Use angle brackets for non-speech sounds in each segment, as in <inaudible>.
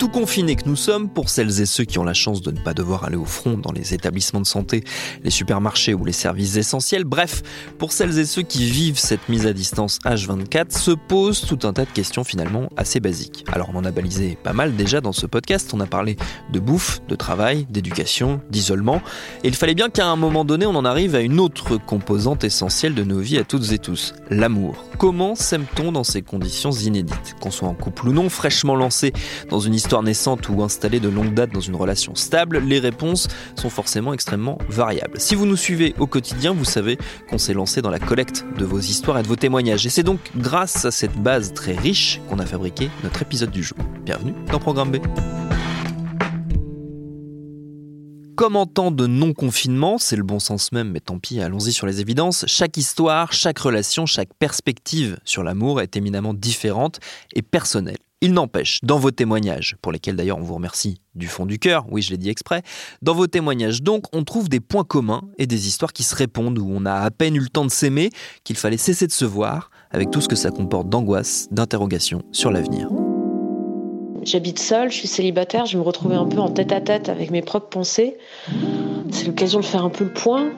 Tout confinés que nous sommes, pour celles et ceux qui ont la chance de ne pas devoir aller au front dans les établissements de santé, les supermarchés ou les services essentiels, bref, pour celles et ceux qui vivent cette mise à distance H24, se posent tout un tas de questions finalement assez basiques. Alors on en a balisé pas mal déjà dans ce podcast, on a parlé de bouffe, de travail, d'éducation, d'isolement, et il fallait bien qu'à un moment donné on en arrive à une autre composante essentielle de nos vies à toutes et tous, l'amour. Comment s'aime-t-on dans ces conditions inédites? Qu'on soit en couple ou non, fraîchement lancé dans une histoire naissante ou installée de longue date dans une relation stable, les réponses sont forcément extrêmement variables. Si vous nous suivez au quotidien, vous savez qu'on s'est lancé dans la collecte de vos histoires et de vos témoignages. Et c'est donc grâce à cette base très riche qu'on a fabriqué notre épisode du jour. Bienvenue dans Programme B. Comme en temps de non-confinement, c'est le bon sens même, mais tant pis, allons-y sur les évidences, chaque histoire, chaque relation, chaque perspective sur l'amour est éminemment différente et personnelle. Il n'empêche, dans vos témoignages, pour lesquels d'ailleurs on vous remercie du fond du cœur, oui je l'ai dit exprès, dans vos témoignages donc on trouve des points communs et des histoires qui se répondent où on a à peine eu le temps de s'aimer, qu'il fallait cesser de se voir, avec tout ce que ça comporte d'angoisse, d'interrogation sur l'avenir. J'habite seule, je suis célibataire, je me retrouvais un peu en tête à tête avec mes propres pensées. C'est l'occasion de faire un peu le point.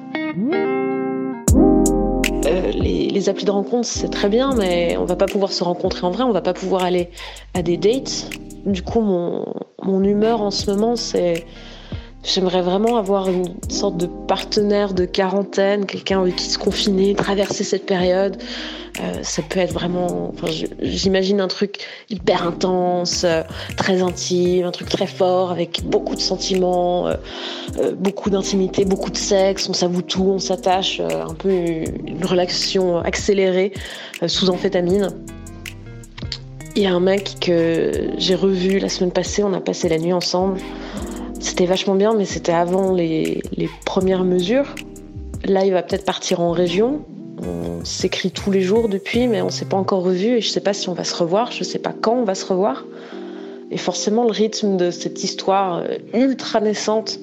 Euh, les, les applis de rencontre, c'est très bien, mais on va pas pouvoir se rencontrer en vrai, on va pas pouvoir aller à des dates. Du coup, mon humeur en ce moment, c'est. J'aimerais vraiment avoir une sorte de partenaire de quarantaine, quelqu'un avec qui se confiner, traverser cette période. Euh, ça peut être vraiment. Enfin, J'imagine un truc hyper intense, euh, très intime, un truc très fort, avec beaucoup de sentiments, euh, beaucoup d'intimité, beaucoup de sexe. On s'avoue tout, on s'attache, un peu une relation accélérée sous amphétamine. Il y a un mec que j'ai revu la semaine passée, on a passé la nuit ensemble. C'était vachement bien, mais c'était avant les, les premières mesures. Là, il va peut-être partir en région. On s'écrit tous les jours depuis, mais on s'est pas encore revu et je sais pas si on va se revoir, je sais pas quand on va se revoir. Et forcément, le rythme de cette histoire euh, ultra naissante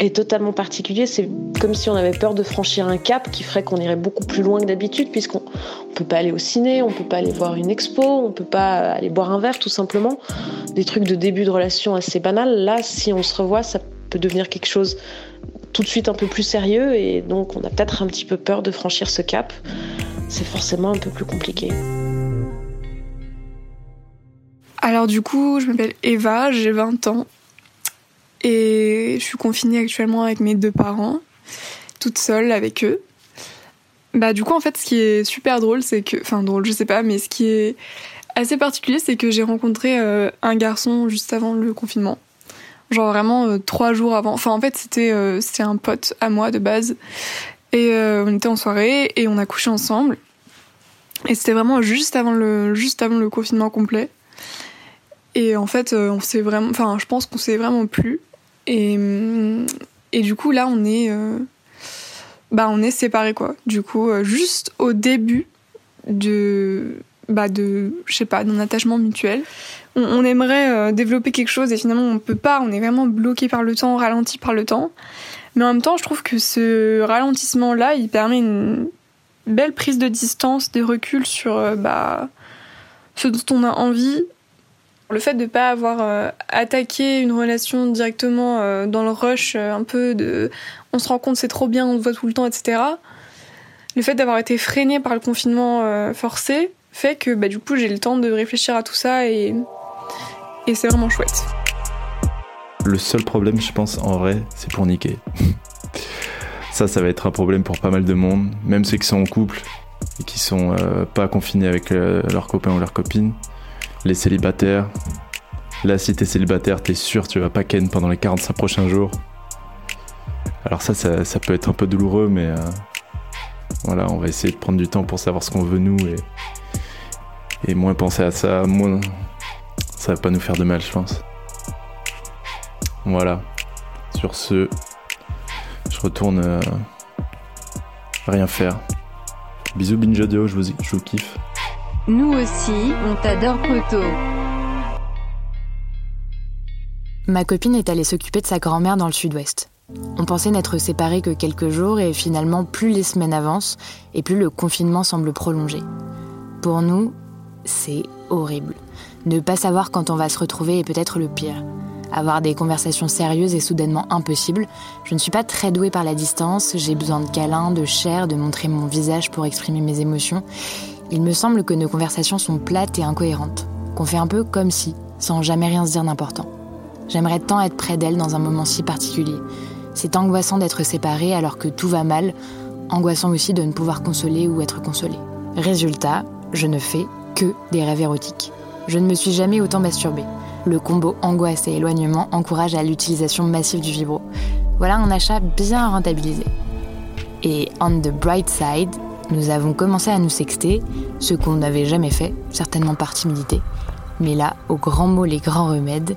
est totalement particulier. C'est comme si on avait peur de franchir un cap qui ferait qu'on irait beaucoup plus loin que d'habitude, puisqu'on on peut pas aller au ciné, on peut pas aller voir une expo, on peut pas aller boire un verre, tout simplement. Des trucs de début de relation assez banals. Là, si on se revoit, ça peut devenir quelque chose tout de suite un peu plus sérieux, et donc on a peut-être un petit peu peur de franchir ce cap. C'est forcément un peu plus compliqué. Alors du coup, je m'appelle Eva, j'ai 20 ans et je suis confinée actuellement avec mes deux parents, toute seule avec eux. Bah du coup en fait ce qui est super drôle c'est que, enfin drôle je sais pas, mais ce qui est assez particulier c'est que j'ai rencontré euh, un garçon juste avant le confinement. Genre vraiment euh, trois jours avant. Enfin en fait c'était euh, un pote à moi de base et euh, on était en soirée et on a couché ensemble. Et c'était vraiment juste avant le juste avant le confinement complet. Et en fait, on s'est vraiment, enfin, je pense qu'on s'est vraiment plu. Et, hum, et du coup, là, on est, euh, bah, on est séparés, quoi. Du coup, euh, juste au début de, bah, de, je sais pas, d'un attachement mutuel. On, aimerait euh, développer quelque chose et finalement, on peut pas. On est vraiment bloqué par le temps, ralenti par le temps. Mais en même temps, je trouve que ce ralentissement-là, il permet une belle prise de distance, de recul sur, euh, bah, ce dont on a envie le fait de pas avoir euh, attaqué une relation directement euh, dans le rush euh, un peu de on se rend compte c'est trop bien on se voit tout le temps etc le fait d'avoir été freiné par le confinement forcé fait que bah, du coup j'ai le temps de réfléchir à tout ça et, et c'est vraiment chouette Le seul problème, je pense, en vrai, c'est pour niquer. <laughs> ça, ça va être un problème pour pas mal de monde, même ceux qui sont en couple et qui sont pas confinés avec euh, leurs copains ou leurs copines. Les célibataires. Là, si t'es célibataire, t'es sûr tu vas pas ken pendant les 45 prochains jours. Alors ça, ça, peut être un peu douloureux, mais, euh, voilà, on va essayer de prendre du temps pour savoir ce qu'on veut nous et, et moins penser à ça, moins ça va pas nous faire de mal, je pense. Voilà. Sur ce, je retourne euh, rien faire. Bisous Binge je vous, je vous kiffe. Nous aussi, on t'adore Poto. Ma copine est allée s'occuper de sa grand-mère dans le sud-ouest. On pensait n'être séparés que quelques jours et finalement plus les semaines avancent et plus le confinement semble prolongé. Pour nous, c'est horrible. Ne pas savoir quand on va se retrouver est peut-être le pire. Avoir des conversations sérieuses est soudainement impossible. Je ne suis pas très douée par la distance, j'ai besoin de câlins, de chair, de montrer mon visage pour exprimer mes émotions. Il me semble que nos conversations sont plates et incohérentes, qu'on fait un peu comme si, sans jamais rien se dire d'important. J'aimerais tant être près d'elle dans un moment si particulier. C'est angoissant d'être séparé alors que tout va mal, angoissant aussi de ne pouvoir consoler ou être consolé. Résultat, je ne fais que des rêves érotiques. Je ne me suis jamais autant masturbée. Le combo angoisse et éloignement encourage à l'utilisation massive du vibro. Voilà un achat bien rentabilisé. Et on the bright side, nous avons commencé à nous sexter, ce qu'on n'avait jamais fait, certainement par timidité. Mais là, au grand mot les grands remèdes,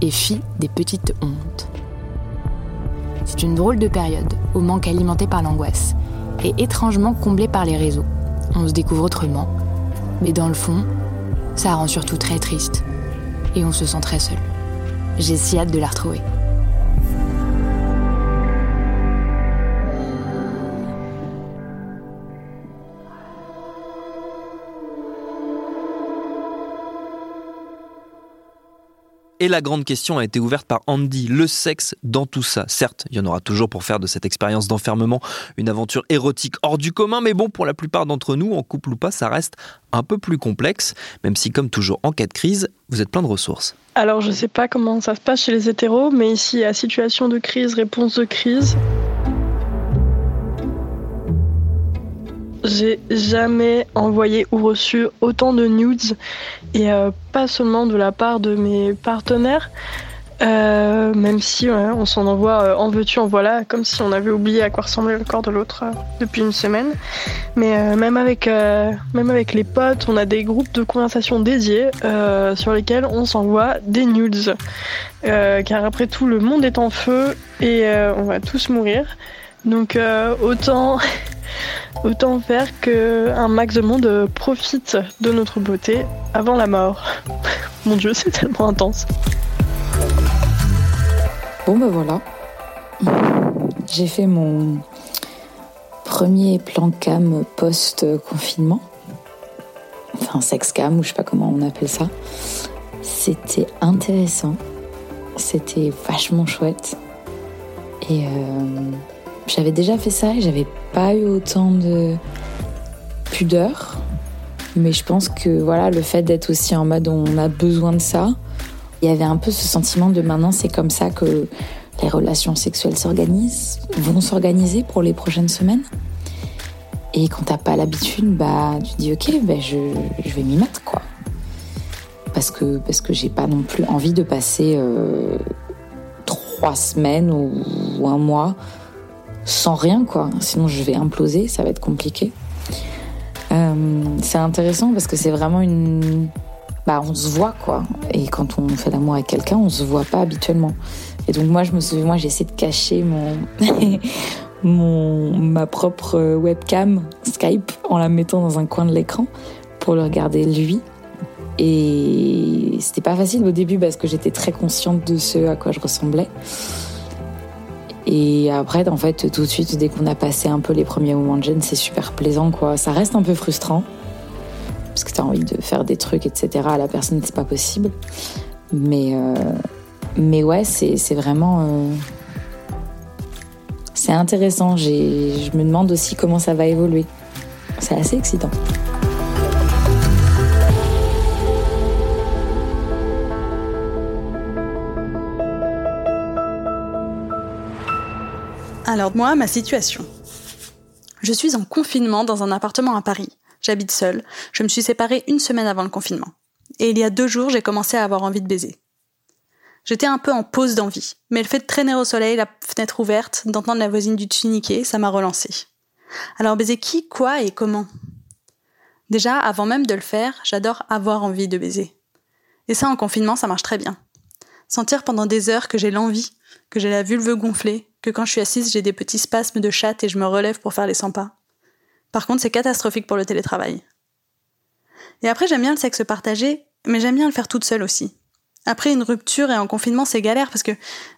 et fit des petites hontes. C'est une drôle de période, au manque alimenté par l'angoisse, et étrangement comblée par les réseaux. On se découvre autrement, mais dans le fond, ça rend surtout très triste, et on se sent très seul. J'ai si hâte de la retrouver. Et la grande question a été ouverte par Andy, le sexe dans tout ça. Certes, il y en aura toujours pour faire de cette expérience d'enfermement une aventure érotique hors du commun, mais bon, pour la plupart d'entre nous, en couple ou pas, ça reste un peu plus complexe, même si comme toujours en cas de crise, vous êtes plein de ressources. Alors je sais pas comment ça se passe chez les hétéros, mais ici, à situation de crise, réponse de crise, J'ai jamais envoyé ou reçu autant de nudes et euh, pas seulement de la part de mes partenaires, euh, même si on s'en envoie euh, en veux-tu, en voilà, comme si on avait oublié à quoi ressemblait le corps de l'autre depuis une semaine. Mais même, avec, même avec les potes, on a des groupes de conversation dédiés sur lesquels on s'envoie des nudes. car après tout, le monde est en feu et on va tous mourir. Donc autant <laughs> Autant faire que un max de monde profite de notre beauté avant la mort. <laughs> Mon dieu, c'est tellement intense. Bon bah voilà. J'ai fait mon premier plan cam post-confinement. Enfin, sex cam, ou je sais pas comment on appelle ça. C'était intéressant. C'était vachement chouette. Et euh, j'avais déjà fait ça et j'avais pas eu autant de pudeur. Mais je pense que voilà, le fait d'être aussi en mode on a besoin de ça, il y avait un peu ce sentiment de maintenant c'est comme ça que les relations sexuelles s'organisent, vont s'organiser pour les prochaines semaines. Et quand t'as pas l'habitude, bah tu dis ok, ben je, je vais m'y mettre quoi. Parce que parce que j'ai pas non plus envie de passer euh, trois semaines ou un mois sans rien, quoi. Sinon, je vais imploser, ça va être compliqué. Euh, c'est intéressant parce que c'est vraiment une. Bah, on se voit, quoi. Et quand on fait l'amour avec quelqu'un, on se voit pas habituellement. Et donc, moi, je me souviens, moi, j'ai essayé de cacher mon. <laughs> mon ma propre webcam Skype en la mettant dans un coin de l'écran pour le regarder lui. Et c'était pas facile au début parce que j'étais très consciente de ce à quoi je ressemblais. Et après, en fait, tout de suite, dès qu'on a passé un peu les premiers moments de gêne, c'est super plaisant, quoi. Ça reste un peu frustrant, parce que tu as envie de faire des trucs, etc. À la personne, c'est pas possible. Mais, euh, mais ouais, c'est vraiment. Euh, c'est intéressant. Je me demande aussi comment ça va évoluer. C'est assez excitant. Alors moi, ma situation. Je suis en confinement dans un appartement à Paris. J'habite seule. Je me suis séparée une semaine avant le confinement. Et il y a deux jours, j'ai commencé à avoir envie de baiser. J'étais un peu en pause d'envie, mais le fait de traîner au soleil, la fenêtre ouverte, d'entendre la voisine du niquer, ça m'a relancé. Alors baiser qui, quoi et comment? Déjà, avant même de le faire, j'adore avoir envie de baiser. Et ça, en confinement, ça marche très bien. Sentir pendant des heures que j'ai l'envie, que j'ai la vulve gonflée, que quand je suis assise, j'ai des petits spasmes de chatte et je me relève pour faire les 100 pas. Par contre, c'est catastrophique pour le télétravail. Et après, j'aime bien le sexe partagé, mais j'aime bien le faire toute seule aussi. Après une rupture et en confinement, c'est galère parce que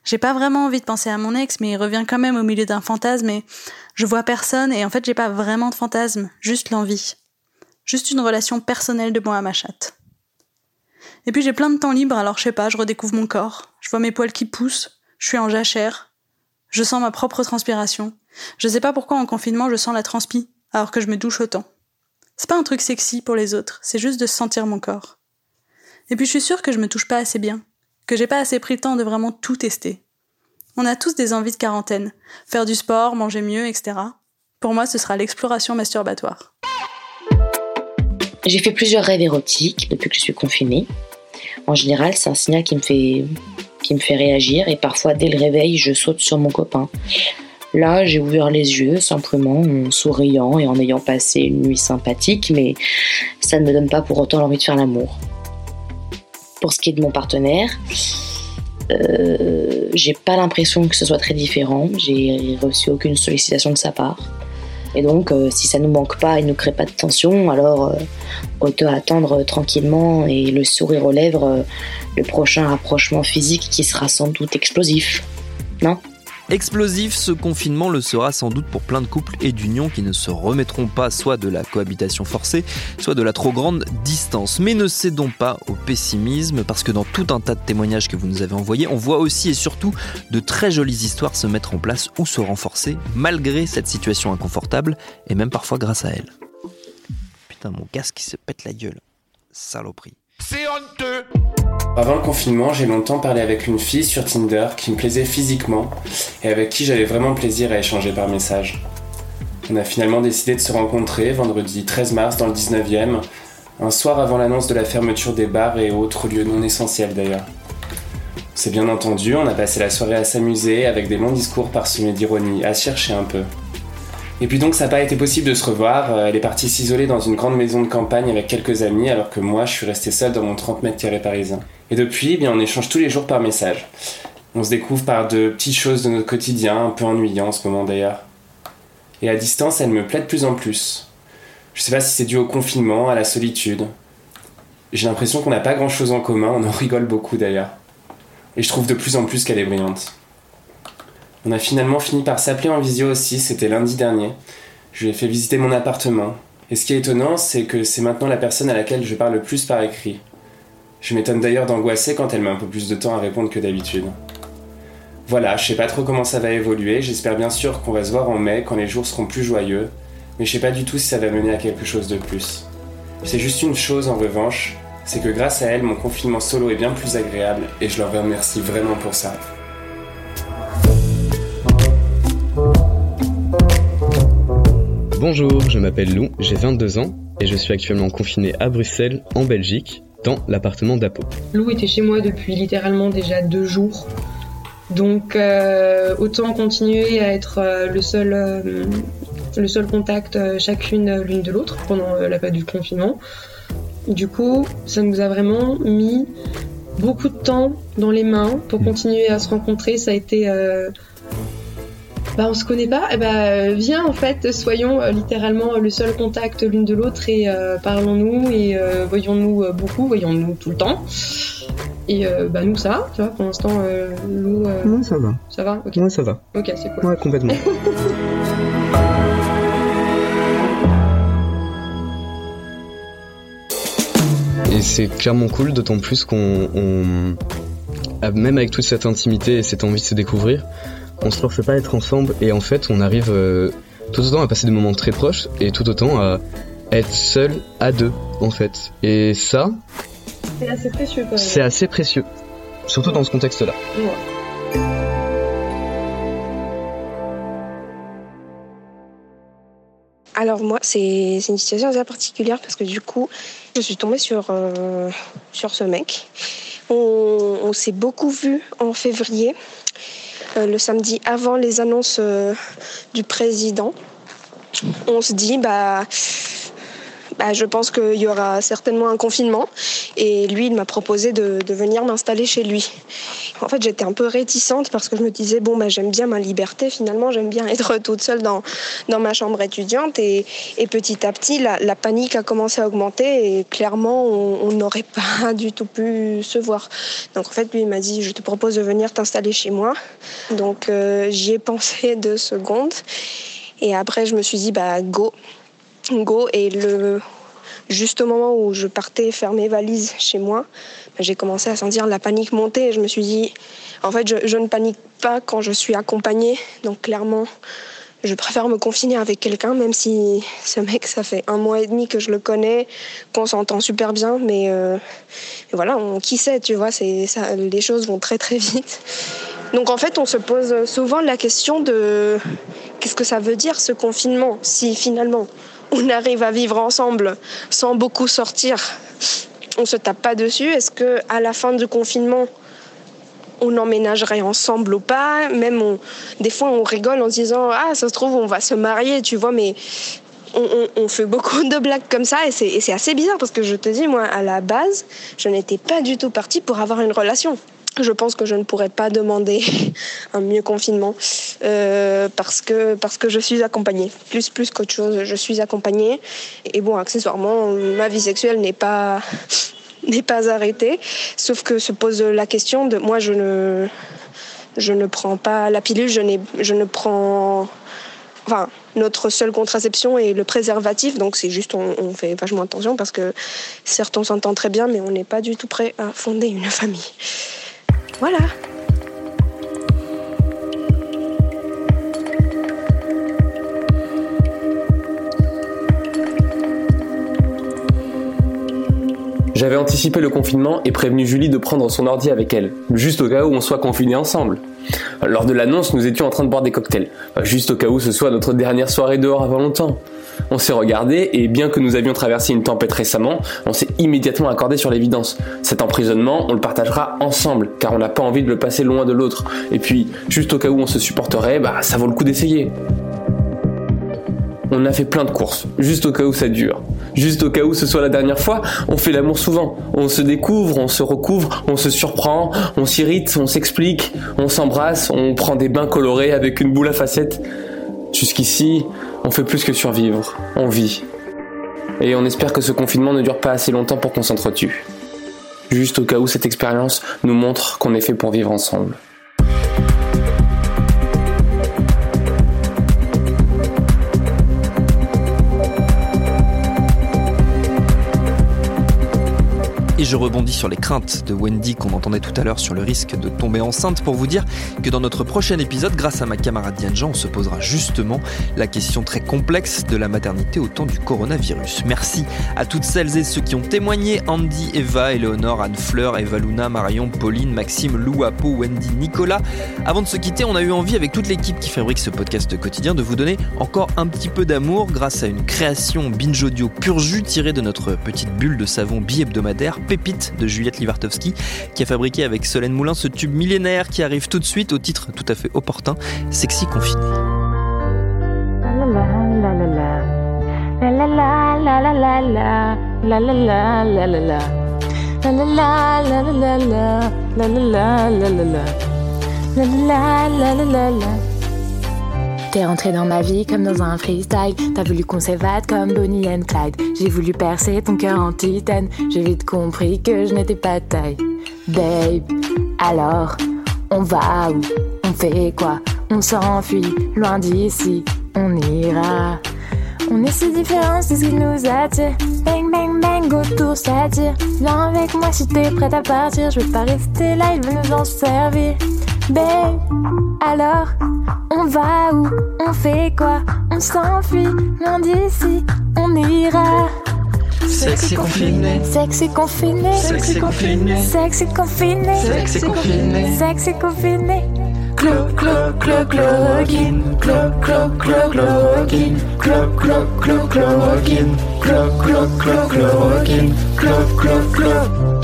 j'ai pas vraiment envie de penser à mon ex, mais il revient quand même au milieu d'un fantasme et je vois personne et en fait, j'ai pas vraiment de fantasme, juste l'envie. Juste une relation personnelle de moi à ma chatte. Et puis j'ai plein de temps libre, alors je sais pas, je redécouvre mon corps, je vois mes poils qui poussent, je suis en jachère, je sens ma propre transpiration. Je sais pas pourquoi en confinement je sens la transpi, alors que je me douche autant. C'est pas un truc sexy pour les autres, c'est juste de sentir mon corps. Et puis je suis sûre que je me touche pas assez bien, que j'ai pas assez pris le temps de vraiment tout tester. On a tous des envies de quarantaine, faire du sport, manger mieux, etc. Pour moi, ce sera l'exploration masturbatoire. J'ai fait plusieurs rêves érotiques depuis que je suis confinée. En général, c'est un signal qui me fait qui me fait réagir et parfois dès le réveil, je saute sur mon copain. Là, j'ai ouvert les yeux simplement en souriant et en ayant passé une nuit sympathique, mais ça ne me donne pas pour autant l'envie de faire l'amour. Pour ce qui est de mon partenaire, euh, j'ai pas l'impression que ce soit très différent. J'ai reçu aucune sollicitation de sa part. Et donc, euh, si ça nous manque pas et ne crée pas de tension, alors euh, autant attendre tranquillement et le sourire aux lèvres euh, le prochain rapprochement physique qui sera sans doute explosif. Non? Explosif, ce confinement le sera sans doute pour plein de couples et d'unions qui ne se remettront pas soit de la cohabitation forcée, soit de la trop grande distance. Mais ne cédons pas au pessimisme, parce que dans tout un tas de témoignages que vous nous avez envoyés, on voit aussi et surtout de très jolies histoires se mettre en place ou se renforcer, malgré cette situation inconfortable, et même parfois grâce à elle. Putain, mon casque qui se pète la gueule. Saloperie. C'est honteux Avant le confinement, j'ai longtemps parlé avec une fille sur Tinder qui me plaisait physiquement et avec qui j'avais vraiment plaisir à échanger par message. On a finalement décidé de se rencontrer vendredi 13 mars dans le 19e, un soir avant l'annonce de la fermeture des bars et autres lieux non essentiels d'ailleurs. C'est bien entendu, on a passé la soirée à s'amuser avec des longs discours parsemés d'ironie, à chercher un peu. Et puis donc ça n'a pas été possible de se revoir, Euh, elle est partie s'isoler dans une grande maison de campagne avec quelques amis alors que moi je suis resté seul dans mon 30 mètres carrés parisien. Et depuis, eh bien, on échange tous les jours par message. On se découvre par de petites choses de notre quotidien, un peu ennuyant en ce moment d'ailleurs. Et à distance, elle me plaît de plus en plus. Je sais pas si c'est dû au confinement, à la solitude. J'ai l'impression qu'on n'a pas grand chose en commun, on en <laughs> rigole beaucoup d'ailleurs. Et je trouve de plus en plus qu'elle est brillante. On a finalement fini par s'appeler en visio aussi, c'était lundi dernier. Je lui ai fait visiter mon appartement. Et ce qui est étonnant, c'est que c'est maintenant la personne à laquelle je parle le plus par écrit. Je m'étonne d'ailleurs d'angoisser quand elle met un peu plus de temps à répondre que d'habitude. Voilà, je sais pas trop comment ça va évoluer, j'espère bien sûr qu'on va se voir en mai quand les jours seront plus joyeux, mais je sais pas du tout si ça va mener à quelque chose de plus. C'est juste une chose en revanche, c'est que grâce à elle, mon confinement solo est bien plus agréable et je leur remercie vraiment pour ça. Bonjour, je m'appelle Lou, j'ai 22 ans et je suis actuellement confiné à Bruxelles, en Belgique, dans l'appartement d'Apo. Lou était chez moi depuis littéralement déjà deux jours. Donc euh, autant continuer à être euh, le, seul, euh, le seul contact euh, chacune euh, l'une de l'autre pendant euh, la période du confinement. Du coup, ça nous a vraiment mis beaucoup de temps dans les mains pour continuer à se rencontrer. Ça a été... euh, bah, on se connaît pas, eh bah, viens en fait, soyons euh, littéralement le seul contact l'une de l'autre et euh, parlons-nous et euh, voyons-nous euh, beaucoup, voyons-nous tout le temps. Et euh, bah, nous ça va, tu vois, pour l'instant, euh, Lou. euh, Ouais, ça va. Ça va Ok. Ouais, ça va. Ok, c'est cool. Ouais, complètement. <laughs> Et c'est clairement cool, d'autant plus qu'on, on- même avec toute cette intimité et cette envie de se découvrir, on se force pas à être ensemble et en fait on arrive euh, tout autant à passer des moments très proches et tout autant à être seul à deux en fait. Et ça, C'est assez précieux quand même. c'est assez précieux, surtout dans ce contexte-là. Ouais. Alors moi, c'est une situation assez particulière parce que du coup, je suis tombée sur, euh, sur ce mec. On, on s'est beaucoup vu en février, le samedi avant les annonces euh, du président. on se dit, bah, bah, je pense qu'il y aura certainement un confinement. Et lui, il m'a proposé de, venir m'installer chez lui. En fait, j'étais un peu réticente parce que je me disais, bon, bah, j'aime bien ma liberté, finalement, j'aime bien être toute seule dans, ma chambre étudiante. Et, et petit à petit, la, la, panique a commencé à augmenter et clairement, on n'aurait <laughs> pas du tout pu se voir. Donc, en fait, lui, il m'a dit, je te propose de venir t'installer chez moi. Donc, euh, j'y ai pensé deux secondes. Et après, je me suis dit, bah, go. Go. Et le, juste au moment où je partais faire mes valises chez moi, j'ai commencé à sentir la panique monter. Je me suis dit, en fait, je, ne panique pas quand je suis accompagnée. Donc, clairement, je préfère me confiner avec quelqu'un, même si ce mec, ça fait un mois et demi que je le connais, qu'on s'entend super bien. Mais euh, voilà, qui sait, tu vois, ça, les choses vont très, très vite. Donc, en fait, on se pose souvent la question de qu'est-ce que ça veut dire ce confinement si finalement? On arrive à vivre ensemble sans beaucoup sortir, on se tape pas dessus. Est-ce que à la fin du confinement, on emménagerait ensemble ou pas? Même on, des fois, on rigole en se disant ah ça se trouve on va se marier, tu vois, mais on, fait beaucoup de blagues comme ça et c'est assez bizarre parce que je te dis moi à la base je n'étais pas du tout partie pour avoir une relation je pense que je ne pourrais pas demander <laughs> un mieux confinement euh, parce que parce que je suis accompagnée. Plus plus qu'autre chose je suis accompagnée. Et bon accessoirement ma vie sexuelle n'est pas <laughs> n'est pas arrêtée. Sauf que se pose la question de moi je ne je ne prends pas la pilule je n'ai je ne prends enfin notre seule contraception est le préservatif. Donc c'est juste on, on, fait vachement attention parce que certes on s'entend très bien mais on n'est pas du tout prêt à fonder une famille voilà. J'avais anticipé le confinement et prévenu Julie de prendre son ordi avec elle, juste au cas où on soit confinés ensemble. Lors de l'annonce, nous étions en train de boire des cocktails, juste au cas où ce soit notre dernière soirée dehors avant longtemps. On s'est regardé et bien que nous avions traversé une tempête récemment, on s'est immédiatement accordé sur l'évidence. Cet emprisonnement, on le partagera ensemble car on n'a pas envie de le passer loin de l'autre. Et puis, juste au cas où on se supporterait, bah ça vaut le coup d'essayer. On a fait plein de courses, juste au cas où ça dure. Juste au cas où ce soit la dernière fois, on fait l'amour souvent. On se découvre, on se recouvre, on se surprend, on s'irrite, on s'explique, on s'embrasse, on prend des bains colorés avec une boule à facettes. Jusqu'ici, on fait plus que survivre, on vit. Et on espère que ce confinement ne dure pas assez longtemps pour qu'on s'entretue. Juste au cas où cette expérience nous montre qu'on est fait pour vivre ensemble. Je rebondis sur les craintes de Wendy qu'on entendait tout à l'heure sur le risque de tomber enceinte pour vous dire que dans notre prochain épisode, grâce à ma camarade Diane Jean, on se posera justement la question très complexe de la maternité au temps du coronavirus. Merci à toutes celles et ceux qui ont témoigné Andy, Eva, Eleonore, Anne Fleur, Eva Luna, Marion, Pauline, Maxime, Lou, Apo, Wendy, Nicolas. Avant de se quitter, on a eu envie avec toute l'équipe qui fabrique ce podcast quotidien de vous donner encore un petit peu d'amour grâce à une création binge audio pur tirée de notre petite bulle de savon bi-hebdomadaire De Juliette Livartowski, qui a fabriqué avec Solène Moulin ce tube millénaire qui arrive tout de suite au titre tout à fait opportun, Sexy Confiné. T'es rentré dans ma vie comme dans un freestyle. T'as voulu qu'on s'évade comme Bonnie and Clyde. J'ai voulu percer ton cœur en titane. J'ai vite compris que je n'étais pas taille. Babe, alors, on va où? On fait quoi? On s'enfuit, loin d'ici, on ira. On est si différents, c'est ce qui nous attire. Bang, bang, bang, autour s'attire. Viens avec moi si t'es prête à partir. Je vais pas rester là, il veut nous en servir. Babe, alors, va où On fait quoi? On s'enfuit, loin d'ici, on ira. Sexy confiné. Sexy confiné. Sexy confiné. Sexy confiné. Sexy confiné. Sexy confiné. Clo, clo, clo, chloroquine. Clo, clo, clo, chloroquine. Clo, clo, clo, chloroquine. Clo, clo, clo, chloroquine. Clo, clo, clo.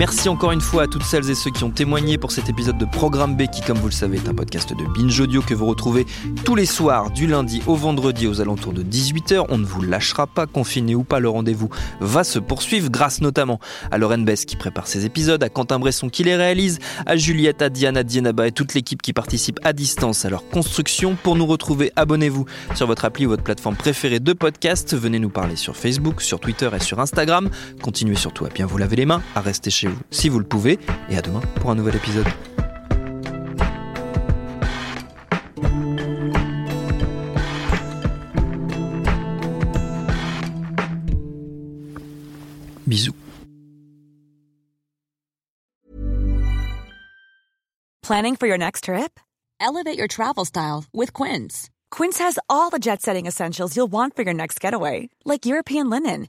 Merci encore une fois à toutes celles et ceux qui ont témoigné pour cet épisode de Programme B qui, comme vous le savez, est un podcast de Binge Audio que vous retrouvez tous les soirs du lundi au vendredi aux alentours de 18h. On ne vous lâchera pas, confiné ou pas, le rendez-vous va se poursuivre grâce notamment à Lauren Bess qui prépare ces épisodes, à Quentin Bresson qui les réalise, à Juliette, à Diana, Dienaba et toute l'équipe qui participe à distance à leur construction. Pour nous retrouver, abonnez-vous sur votre appli ou votre plateforme préférée de podcast. Venez nous parler sur Facebook, sur Twitter et sur Instagram. Continuez surtout à bien vous laver les mains, à rester chez si vous le pouvez. Et à demain pour un nouvel épisode. Bisous. Planning for your next trip? Elevate your travel style with Quince. Quince has all the jet setting essentials you'll want for your next getaway, like European linen,